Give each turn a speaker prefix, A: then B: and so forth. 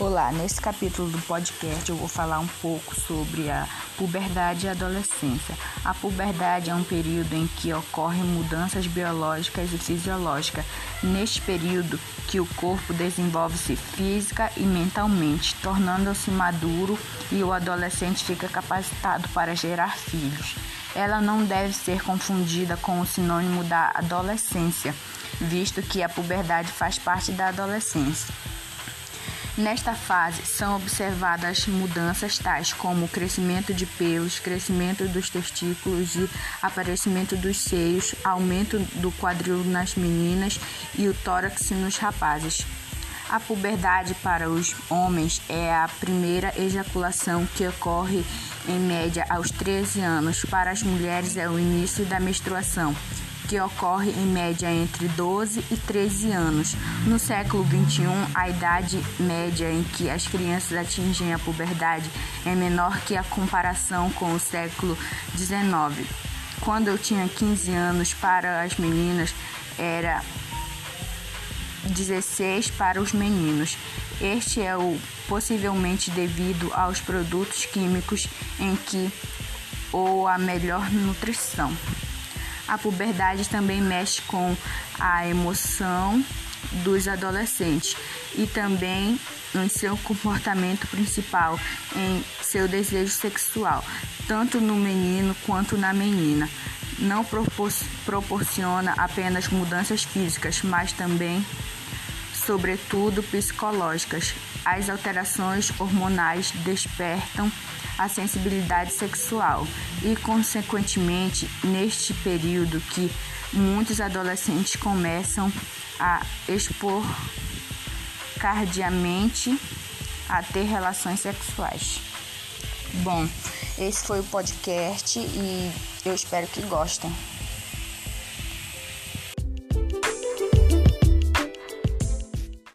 A: Olá, nesse capítulo do podcast eu vou falar um pouco sobre a puberdade e a adolescência. A puberdade é um período em que ocorrem mudanças biológicas e fisiológicas. Neste período que o corpo desenvolve-se física e mentalmente, tornando-se maduro e o adolescente fica capacitado para gerar filhos. Ela não deve ser confundida com o sinônimo da adolescência, visto que a puberdade faz parte da adolescência. Nesta fase são observadas mudanças tais como crescimento de pelos, crescimento dos testículos e aparecimento dos seios, aumento do quadril nas meninas e o tórax nos rapazes. A puberdade para os homens é a primeira ejaculação que ocorre em média aos 13 anos. Para as mulheres é o início da menstruação que ocorre em média entre 12 e 13 anos. No século XXI, a idade média em que as crianças atingem a puberdade é menor que a comparação com o século XIX. Quando eu tinha 15 anos, para as meninas era 16 para os meninos. Este é o possivelmente devido aos produtos químicos em que ou a melhor nutrição. A puberdade também mexe com a emoção dos adolescentes e também em seu comportamento principal, em seu desejo sexual, tanto no menino quanto na menina. Não propor proporciona apenas mudanças físicas, mas também, sobretudo, psicológicas. As alterações hormonais despertam a sensibilidade sexual e, consequentemente, neste período que muitos adolescentes começam a expor cardiamente a ter relações sexuais. Bom, esse foi o podcast e eu espero que gostem.